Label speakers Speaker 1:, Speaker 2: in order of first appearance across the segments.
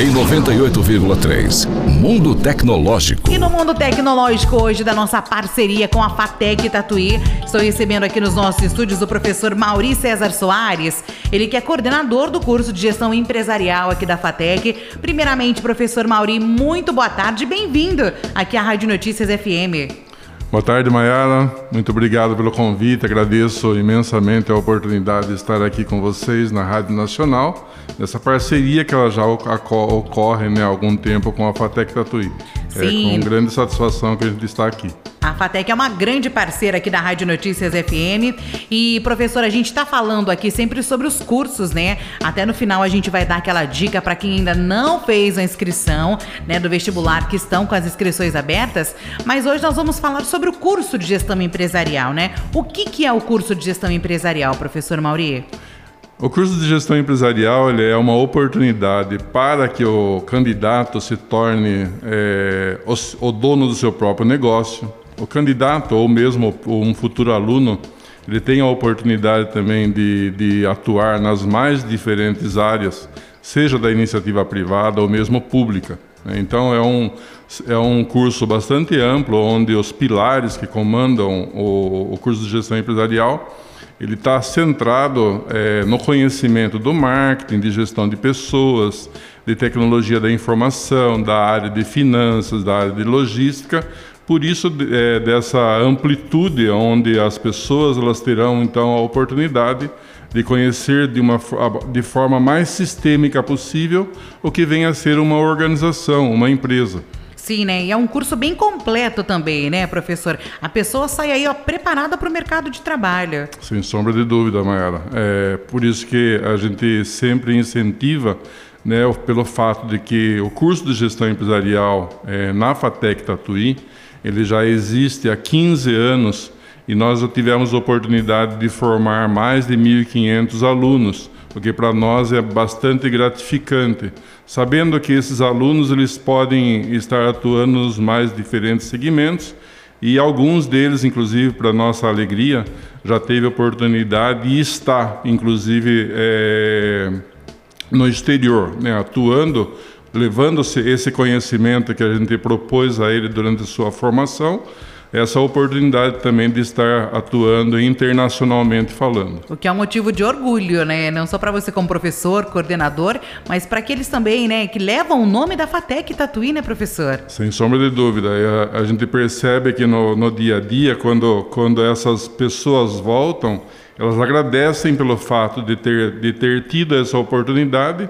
Speaker 1: em 98,3. Mundo Tecnológico.
Speaker 2: E no Mundo Tecnológico hoje da nossa parceria com a Fatec Tatuí, estou recebendo aqui nos nossos estúdios o professor Mauri César Soares, ele que é coordenador do curso de gestão empresarial aqui da Fatec. Primeiramente, professor Mauri, muito boa tarde, bem-vindo aqui à Rádio Notícias FM.
Speaker 3: Boa tarde, Mayara. Muito obrigado pelo convite. Agradeço imensamente a oportunidade de estar aqui com vocês na Rádio Nacional, nessa parceria que ela já ocorre né, há algum tempo com a Fatec Tatuí. Sim. É com grande satisfação que a gente está aqui.
Speaker 2: A FATEC é uma grande parceira aqui da Rádio Notícias FM. E, professor, a gente está falando aqui sempre sobre os cursos, né? Até no final a gente vai dar aquela dica para quem ainda não fez a inscrição né, do vestibular, que estão com as inscrições abertas. Mas hoje nós vamos falar sobre o curso de gestão empresarial, né? O que, que é o curso de gestão empresarial, professor Mauri?
Speaker 3: O curso de gestão empresarial é uma oportunidade para que o candidato se torne é, o, o dono do seu próprio negócio, o candidato ou mesmo um futuro aluno ele tem a oportunidade também de, de atuar nas mais diferentes áreas, seja da iniciativa privada ou mesmo pública. Né? Então é um, é um curso bastante amplo, onde os pilares que comandam o, o curso de gestão empresarial, ele está centrado é, no conhecimento do marketing, de gestão de pessoas, de tecnologia da informação, da área de finanças, da área de logística, por isso, é, dessa amplitude, onde as pessoas elas terão então a oportunidade de conhecer de, uma, de forma mais sistêmica possível o que vem a ser uma organização, uma empresa.
Speaker 2: Sim, né? E é um curso bem completo também, né, professor? A pessoa sai aí ó, preparada para o mercado de trabalho.
Speaker 3: Sem sombra de dúvida, Mayara. É por isso que a gente sempre incentiva né, pelo fato de que o curso de gestão empresarial é, na FATEC Tatuí, ele já existe há 15 anos e nós tivemos a oportunidade de formar mais de 1.500 alunos, o que para nós é bastante gratificante, sabendo que esses alunos eles podem estar atuando nos mais diferentes segmentos e alguns deles, inclusive, para nossa alegria, já teve oportunidade e está, inclusive, é, no exterior, né, atuando levando esse conhecimento que a gente propôs a ele durante sua formação, essa oportunidade também de estar atuando internacionalmente falando.
Speaker 2: O que é um motivo de orgulho, né? Não só para você como professor, coordenador, mas para aqueles também, né, que levam o nome da FATEC Tatuí, né, professor?
Speaker 3: Sem sombra de dúvida. A, a gente percebe que no, no dia a dia, quando, quando essas pessoas voltam, elas agradecem pelo fato de ter, de ter tido essa oportunidade,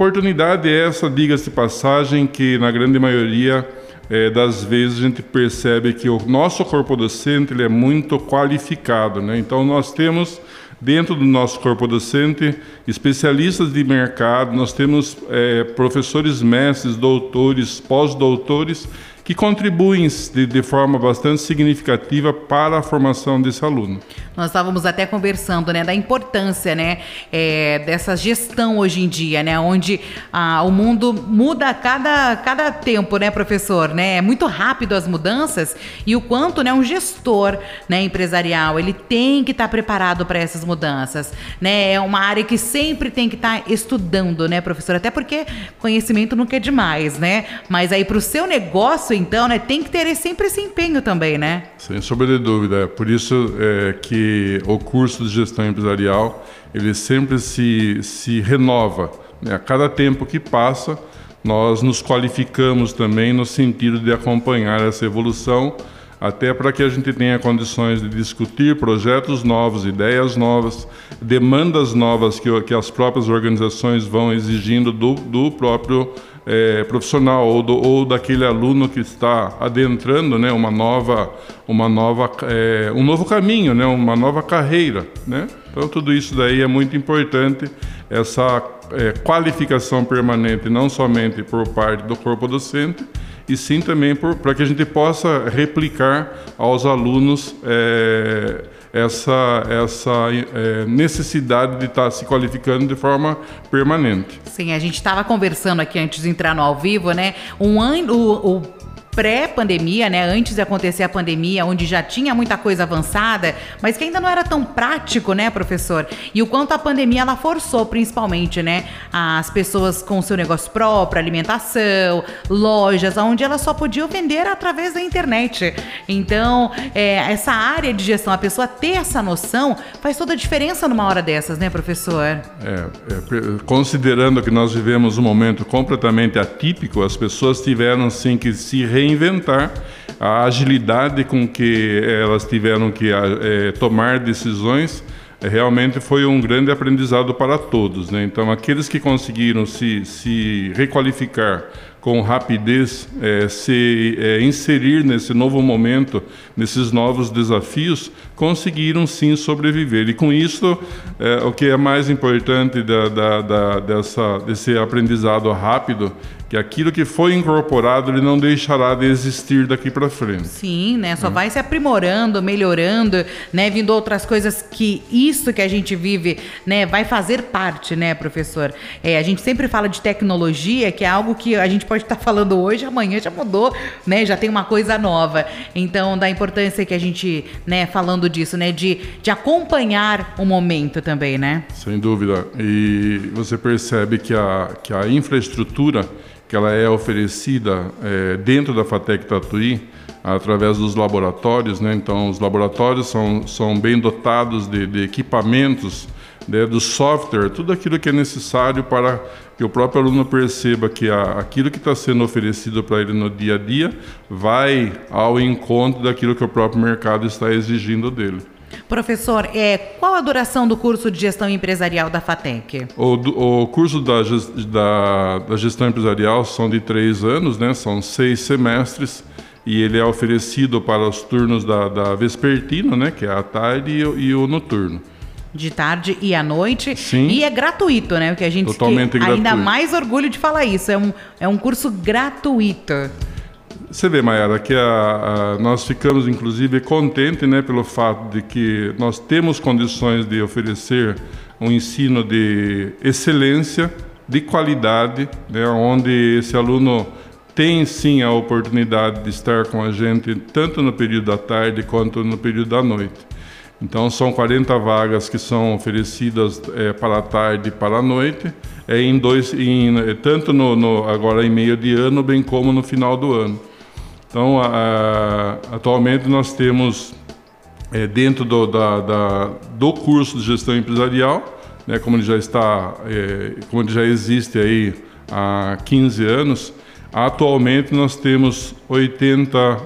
Speaker 3: Oportunidade é essa, diga-se passagem, que na grande maioria é, das vezes a gente percebe que o nosso corpo docente ele é muito qualificado. Né? Então nós temos dentro do nosso corpo docente especialistas de mercado, nós temos é, professores mestres, doutores, pós-doutores que contribuem de, de, forma bastante significativa para a formação desse aluno.
Speaker 2: Nós estávamos até conversando, né, da importância, né, é, dessa gestão hoje em dia, né, onde ah, o mundo muda a cada, cada tempo, né, professor, né, é muito rápido as mudanças e o quanto, né, um gestor, né, empresarial, ele tem que estar tá preparado para essas mudanças, né, é uma área que sempre tem que estar tá estudando, né, professor, até porque conhecimento nunca é demais, né, mas aí para o seu negócio então, né, tem que ter sempre esse empenho também, né?
Speaker 3: Sem sombra de dúvida. É por isso é, que o curso de gestão empresarial ele sempre se, se renova. Né? A cada tempo que passa, nós nos qualificamos também no sentido de acompanhar essa evolução, até para que a gente tenha condições de discutir projetos novos, ideias novas, demandas novas que, que as próprias organizações vão exigindo do, do próprio é, profissional ou, do, ou, daquele aluno que está adentrando né, uma nova, uma nova, é, um novo caminho, né, uma nova carreira. Né? Então tudo isso daí é muito importante, essa é, qualificação permanente, não somente por parte do corpo docente, e sim também para que a gente possa replicar aos alunos é, essa, essa é, necessidade de estar tá se qualificando de forma permanente.
Speaker 2: Sim, a gente estava conversando aqui antes de entrar no ao vivo, né? Um ano, o, o pré-pandemia, né? Antes de acontecer a pandemia, onde já tinha muita coisa avançada, mas que ainda não era tão prático, né, professor? E o quanto a pandemia ela forçou, principalmente, né, as pessoas com seu negócio próprio, alimentação, lojas, onde elas só podiam vender através da internet. Então, é, essa área de gestão, a pessoa ter essa noção, faz toda a diferença numa hora dessas, né, professor? É,
Speaker 3: é, considerando que nós vivemos um momento completamente atípico, as pessoas tiveram sim que se reinventar a agilidade com que elas tiveram que é, tomar decisões é, realmente foi um grande aprendizado para todos. Né? Então, aqueles que conseguiram se, se requalificar com rapidez, é, se é, inserir nesse novo momento, nesses novos desafios, conseguiram sim sobreviver. E com isso, é, o que é mais importante da, da, da, dessa, desse aprendizado rápido que aquilo que foi incorporado ele não deixará de existir daqui para frente.
Speaker 2: Sim, né? Só hum. vai se aprimorando, melhorando, né? Vindo outras coisas que isso que a gente vive, né? Vai fazer parte, né, professor? É, a gente sempre fala de tecnologia, que é algo que a gente pode estar falando hoje, amanhã já mudou, né? Já tem uma coisa nova. Então, da importância que a gente, né? Falando disso, né? De, de acompanhar o momento também, né?
Speaker 3: Sem dúvida. E você percebe que a, que a infraestrutura que ela é oferecida é, dentro da FATEC Tatuí através dos laboratórios, né? Então, os laboratórios são, são bem dotados de, de equipamentos, né? do software, tudo aquilo que é necessário para que o próprio aluno perceba que a, aquilo que está sendo oferecido para ele no dia a dia vai ao encontro daquilo que o próprio mercado está exigindo dele.
Speaker 2: Professor, é, qual a duração do curso de gestão empresarial da FATEC?
Speaker 3: O, o curso da, da, da, gestão empresarial são de três anos, né? são seis semestres, e ele é oferecido para os turnos da, da vespertina, né? que é a tarde e, e o noturno
Speaker 2: de tarde e à noite.
Speaker 3: Sim.
Speaker 2: E é gratuito, né? O que a gente
Speaker 3: Totalmente
Speaker 2: que ainda mais orgulho de falar isso. É um, é um curso gratuito.
Speaker 3: Você vê, Mayara, que a, a, nós ficamos inclusive contentes né, pelo fato de que nós temos condições de oferecer um ensino de excelência, de qualidade, né, onde esse aluno tem sim a oportunidade de estar com a gente tanto no período da tarde quanto no período da noite. Então são 40 vagas que são oferecidas é, para a tarde e para a noite, é, em dois, em, tanto no, no, agora em meio de ano, bem como no final do ano. Então, a, atualmente nós temos é, dentro do, da, da, do curso de gestão empresarial, né, como ele já está, é, como ele já existe aí há 15 anos, atualmente nós temos 80,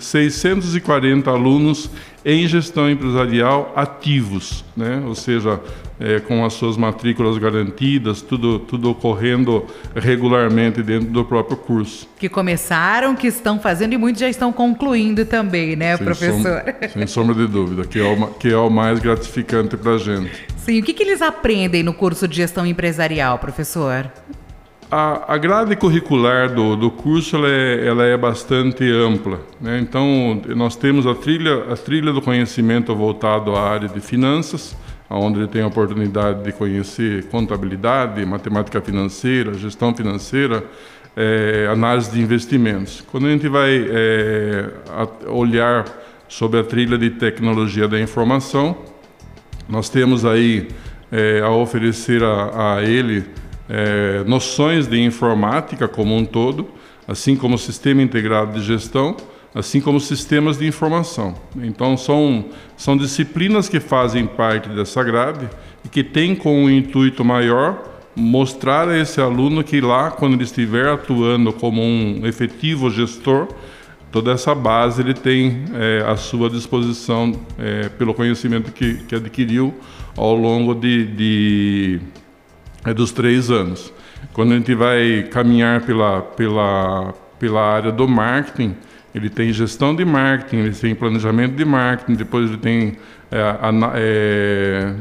Speaker 3: 640 alunos em gestão empresarial ativos, né? ou seja, é, com as suas matrículas garantidas, tudo, tudo ocorrendo regularmente dentro do próprio curso.
Speaker 2: Que começaram, que estão fazendo e muitos já estão concluindo também, né, sem professor?
Speaker 3: Sem sombra de dúvida, que é o, que é o mais gratificante para a gente.
Speaker 2: Sim, o que, que eles aprendem no curso de gestão empresarial, professor?
Speaker 3: A, a grade curricular do, do curso ela é, ela é bastante ampla. Né? Então, nós temos a trilha, a trilha do conhecimento voltado à área de finanças, onde ele tem a oportunidade de conhecer contabilidade, matemática financeira, gestão financeira, é, análise de investimentos. Quando a gente vai é, olhar sobre a trilha de tecnologia da informação, nós temos aí é, a oferecer a, a ele é, noções de informática como um todo, assim como sistema integrado de gestão, assim como sistemas de informação. Então, são, são disciplinas que fazem parte dessa grade e que têm como intuito maior mostrar a esse aluno que lá, quando ele estiver atuando como um efetivo gestor, toda essa base ele tem é, à sua disposição é, pelo conhecimento que, que adquiriu ao longo de, de é dos três anos. Quando a gente vai caminhar pela, pela, pela área do marketing, ele tem gestão de marketing, ele tem planejamento de marketing, depois ele tem é, é,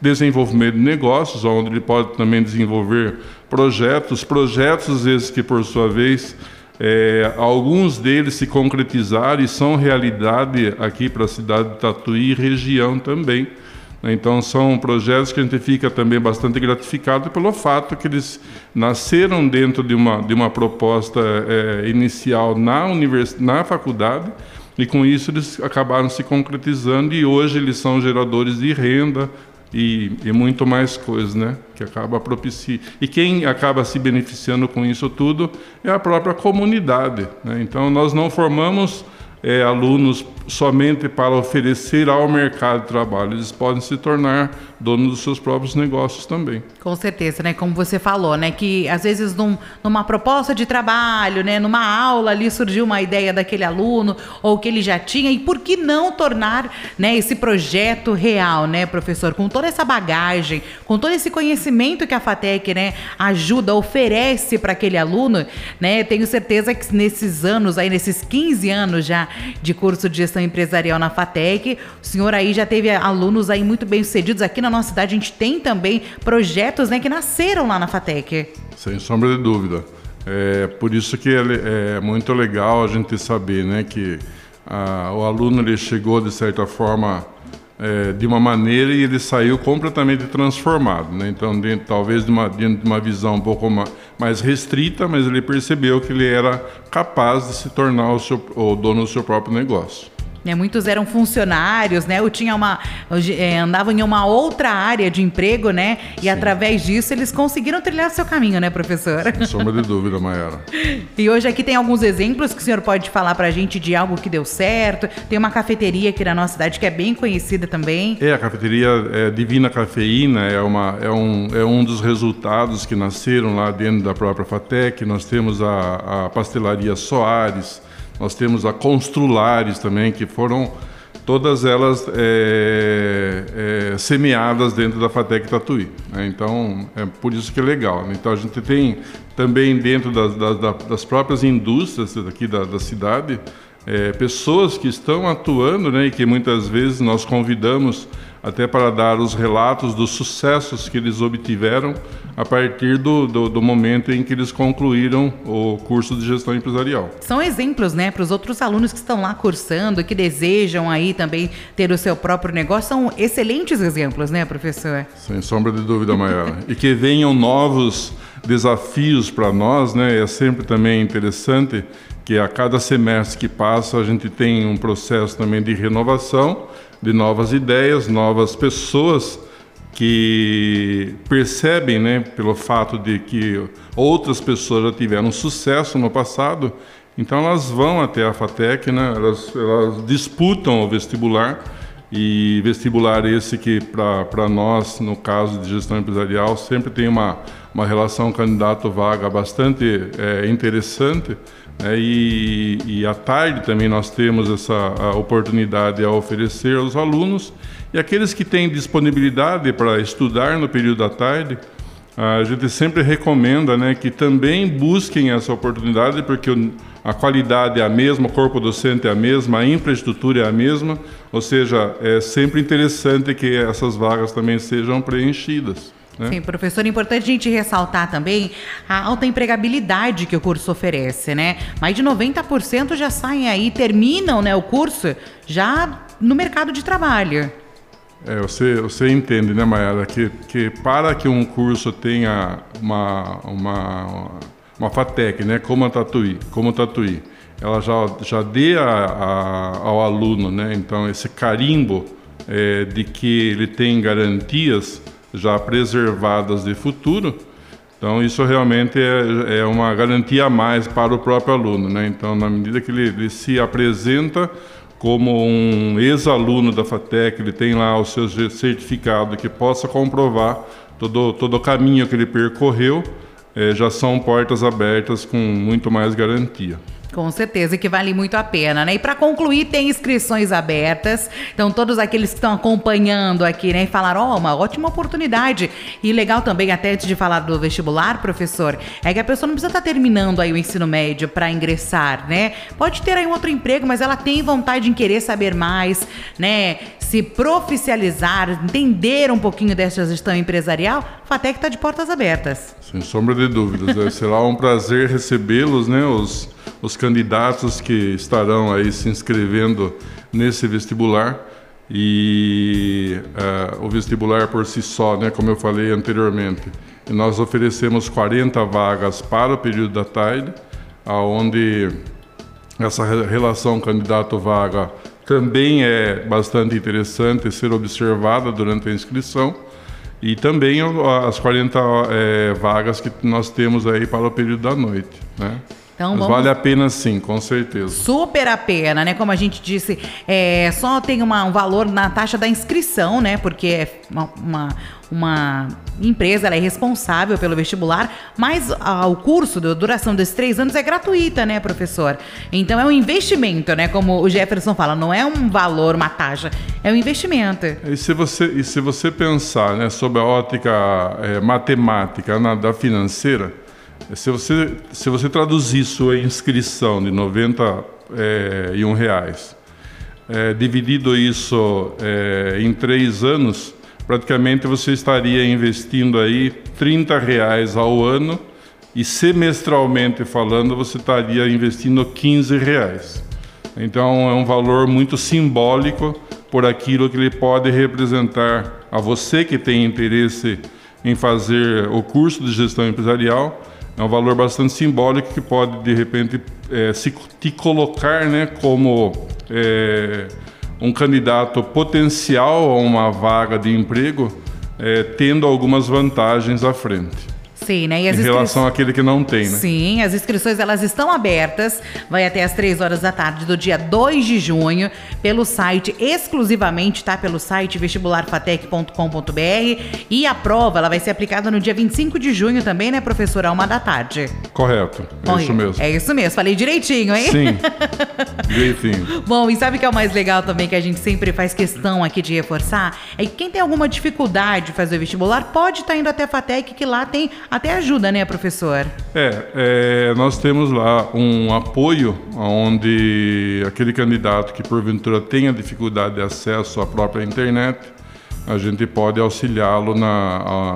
Speaker 3: desenvolvimento de negócios, onde ele pode também desenvolver projetos, projetos esses que, por sua vez, é, alguns deles se concretizaram e são realidade aqui para a cidade de Tatuí e região também. Né? Então, são projetos que a gente fica também bastante gratificado pelo fato que eles nasceram dentro de uma, de uma proposta é, inicial na, univers, na faculdade, e com isso eles acabaram se concretizando e hoje eles são geradores de renda e, e muito mais coisas, né? Que acaba propiciando. E quem acaba se beneficiando com isso tudo é a própria comunidade. Né? Então nós não formamos é, alunos somente para oferecer ao mercado de trabalho, eles podem se tornar donos dos seus próprios negócios também.
Speaker 2: Com certeza, né? Como você falou, né? Que às vezes num, numa proposta de trabalho, né? Numa aula ali surgiu uma ideia daquele aluno ou que ele já tinha e por que não tornar, né? Esse projeto real, né, professor? Com toda essa bagagem, com todo esse conhecimento que a Fatec, né? Ajuda, oferece para aquele aluno, né? Tenho certeza que nesses anos aí, nesses 15 anos já de curso de gestão empresarial na Fatec, o senhor aí já teve alunos aí muito bem sucedidos aqui na nossa cidade a gente tem também projetos né, que nasceram lá na FATEC.
Speaker 3: Sem sombra de dúvida. É por isso que é, muito legal a gente saber né, que a, o aluno ele chegou, de certa forma, é, de uma maneira e ele saiu completamente transformado. Né? Então, dentro, talvez de uma, de uma visão um pouco mais restrita, mas ele percebeu que ele era capaz de se tornar o, seu, o dono do seu próprio negócio.
Speaker 2: Né, muitos eram funcionários, né? Ou tinha uma, é, andavam em uma outra área de emprego, né? E Sim. através disso eles conseguiram trilhar seu caminho, né, professor?
Speaker 3: Sem sombra de dúvida, Mayara.
Speaker 2: e hoje aqui tem alguns exemplos que o senhor pode falar pra gente de algo que deu certo. Tem uma cafeteria aqui na nossa cidade que é bem conhecida também.
Speaker 3: É, a cafeteria é, Divina Cafeína é, uma, é, um, é um dos resultados que nasceram lá dentro da própria FATEC. Nós temos a, a pastelaria Soares, nós temos a Construlares também, que foram todas elas é, é, semeadas dentro da FATEC Tatuí. Né? Então, é por isso que é legal. Né? Então, a gente tem também dentro das, das, das próprias indústrias aqui da, da cidade, é, pessoas que estão atuando né, e que muitas vezes nós convidamos até para dar os relatos dos sucessos que eles obtiveram a partir do, do, do, momento em que eles concluíram o curso de gestão empresarial.
Speaker 2: São exemplos, né, para os outros alunos que estão lá cursando, que desejam aí também ter o seu próprio negócio, são excelentes exemplos, né, professor?
Speaker 3: Sem sombra de dúvida, Mayara. e que venham novos desafios para nós, né, é sempre também interessante que a cada semestre que passa a gente tem um processo também de renovação, de novas ideias, novas pessoas que percebem, né, pelo fato de que outras pessoas já tiveram sucesso no passado, então elas vão até a FATEC, né, elas, elas disputam o vestibular, e vestibular esse que para nós, no caso de gestão empresarial, sempre tem uma, uma relação candidato-vaga bastante é, interessante, é, e, e, à tarde também nós temos essa oportunidade a oferecer aos alunos. E aqueles que têm disponibilidade para estudar no período da tarde, a gente sempre recomenda né, que também busquem essa oportunidade, porque a qualidade é a mesma, o corpo docente é a mesma, a infraestrutura é a mesma, ou seja, é sempre interessante que essas vagas também sejam preenchidas.
Speaker 2: Né? Sim, professor, é importante a gente ressaltar também a alta empregabilidade que o curso oferece, né? Mais de 90% já saem aí, terminam né, o curso já no mercado de trabalho.
Speaker 3: É, você, você entende, né, Mayara, que, que para que um curso tenha uma, uma, uma FATEC, né, como a Tatuí, como a Tatuí, ela já, já dê a, a, ao aluno, né, então, esse carimbo é, de que ele tem garantias já preservadas de futuro. Então, isso realmente é, é uma garantia a mais para o próprio aluno. Né? Então, na medida que ele, ele se apresenta como um ex-aluno da FATEC, ele tem lá o seu certificado que possa comprovar todo, todo o caminho que ele percorreu, é, já são portas abertas com muito mais garantia.
Speaker 2: Com certeza que vale muito a pena, né? E para concluir, tem inscrições abertas. Então, todos aqueles que estão acompanhando aqui, né, e falaram: ó, oh, uma ótima oportunidade. E legal também, até antes de falar do vestibular, professor, é que a pessoa não precisa estar tá terminando aí o ensino médio para ingressar, né? Pode ter aí um outro emprego, mas ela tem vontade em querer saber mais, né? Se profissionalizar, entender um pouquinho dessa gestão empresarial, Fatec está de portas abertas.
Speaker 3: Sem sombra de dúvidas. Será um prazer recebê-los, né? Os os candidatos que estarão aí se inscrevendo nesse vestibular. E uh, o vestibular por si só, né, como eu falei anteriormente, nós oferecemos 40 vagas para o período da tarde, aonde essa relação candidato-vaga também é bastante interessante ser observada durante a inscrição. E também as 40 é, vagas que nós temos aí para o período da noite, né? Então, vamos... vale a pena sim, com certeza.
Speaker 2: Super a pena, né? Como a gente disse, é, só tem uma, um valor na taxa da inscrição, né? Porque é uma, uma, uma empresa ela é responsável pelo vestibular, mas a, o curso, a duração desses três anos é gratuita, né, professor? Então é um investimento, né? Como o Jefferson fala, não é um valor, uma taxa, é um investimento.
Speaker 3: E se você, e se você pensar né, sobre a ótica é, matemática na, da financeira, se você, se você traduzir sua inscrição de 91 é, e um reais, é, dividido isso é, em três anos, praticamente você estaria investindo aí 30 reais ao ano e semestralmente falando você estaria investindo 15 reais. Então é um valor muito simbólico por aquilo que ele pode representar a você que tem interesse em fazer o curso de gestão empresarial é um valor bastante simbólico que pode, de repente, é, se, te colocar né, como é, um candidato potencial a uma vaga de emprego, é, tendo algumas vantagens à frente.
Speaker 2: Sim, né?
Speaker 3: E as em relação àquele que não tem, né?
Speaker 2: Sim, as inscrições elas estão abertas, vai até as 3 horas da tarde do dia 2 de junho, pelo site, exclusivamente, tá? Pelo site vestibularfatec.com.br e a prova ela vai ser aplicada no dia 25 de junho também, né, professora? Uma da tarde.
Speaker 3: Correto, é isso mesmo.
Speaker 2: É isso mesmo, falei direitinho, hein?
Speaker 3: Sim, direitinho.
Speaker 2: Bom, e sabe o que é o mais legal também, que a gente sempre faz questão aqui de reforçar? É que quem tem alguma dificuldade de fazer o vestibular pode estar tá indo até a FATEC, que lá tem a até ajuda, né, professor?
Speaker 3: É, é, nós temos lá um apoio onde aquele candidato que porventura tenha dificuldade de acesso à própria internet, a gente pode auxiliá-lo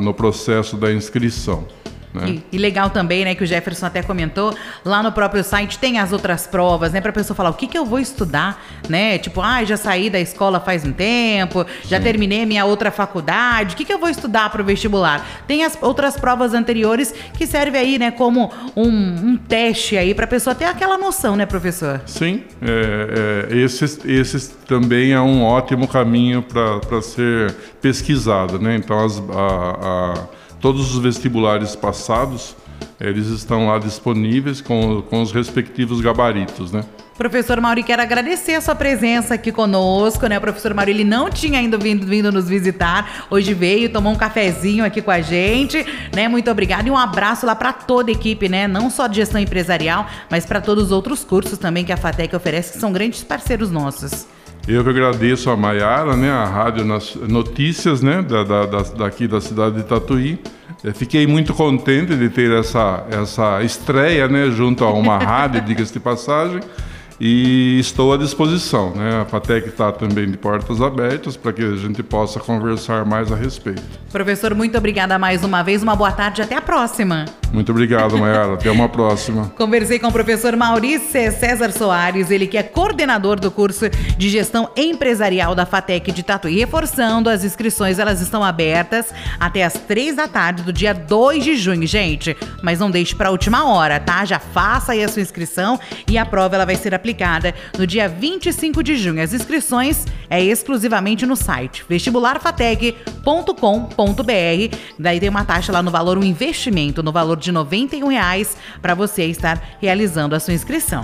Speaker 3: no processo da inscrição.
Speaker 2: Né? E, e, legal também, né, que o Jefferson até comentou, lá no próprio site tem as outras provas, né, para a pessoa falar o que, que eu vou estudar, né? Tipo, ah, já saí da escola faz um tempo, já Sim. terminei minha outra faculdade, o que, que eu vou estudar para o vestibular? Tem as outras provas anteriores que serve aí, né, como um, um teste aí para a pessoa ter aquela noção, né, professor?
Speaker 3: Sim, é, é, esses, esses também é um ótimo caminho para ser pesquisado, né? Então, as, a, a Todos os vestibulares passados, eles estão lá disponíveis com, com os respectivos gabaritos, né?
Speaker 2: Professor Mauri, quero agradecer a sua presença aqui conosco, né? O professor Mauri, ele não tinha ainda vindo, vindo nos visitar, hoje veio, tomou um cafezinho aqui com a gente, né? Muito obrigado e um abraço lá para toda a equipe, né? Não só de gestão empresarial, mas para todos os outros cursos também que a FATEC oferece, que são grandes parceiros nossos.
Speaker 3: Eu que agradeço a Maiara, né, a Rádio Notícias, né, da, da, daqui da cidade de Tatuí. Eu fiquei muito contente de ter essa, essa estreia, né, junto a uma rádio, diga-se de passagem e estou à disposição. Né? A FATEC está também de portas abertas para que a gente possa conversar mais a respeito.
Speaker 2: Professor, muito obrigada mais uma vez. Uma boa tarde. Até a próxima.
Speaker 3: Muito obrigado, Mayara. Até uma próxima.
Speaker 2: Conversei com o professor Maurício César Soares, ele que é coordenador do curso de gestão empresarial da FATEC de Tatuí. Reforçando, as inscrições elas estão abertas até as três da tarde do dia 2 de junho, gente. Mas não deixe para a última hora, tá? Já faça aí a sua inscrição e a prova ela vai ser aplicada no dia 25 de junho. As inscrições é exclusivamente no site vestibularfatec.com.br. Daí tem uma taxa lá no valor, um investimento no valor de R$ 91 para você estar realizando a sua inscrição.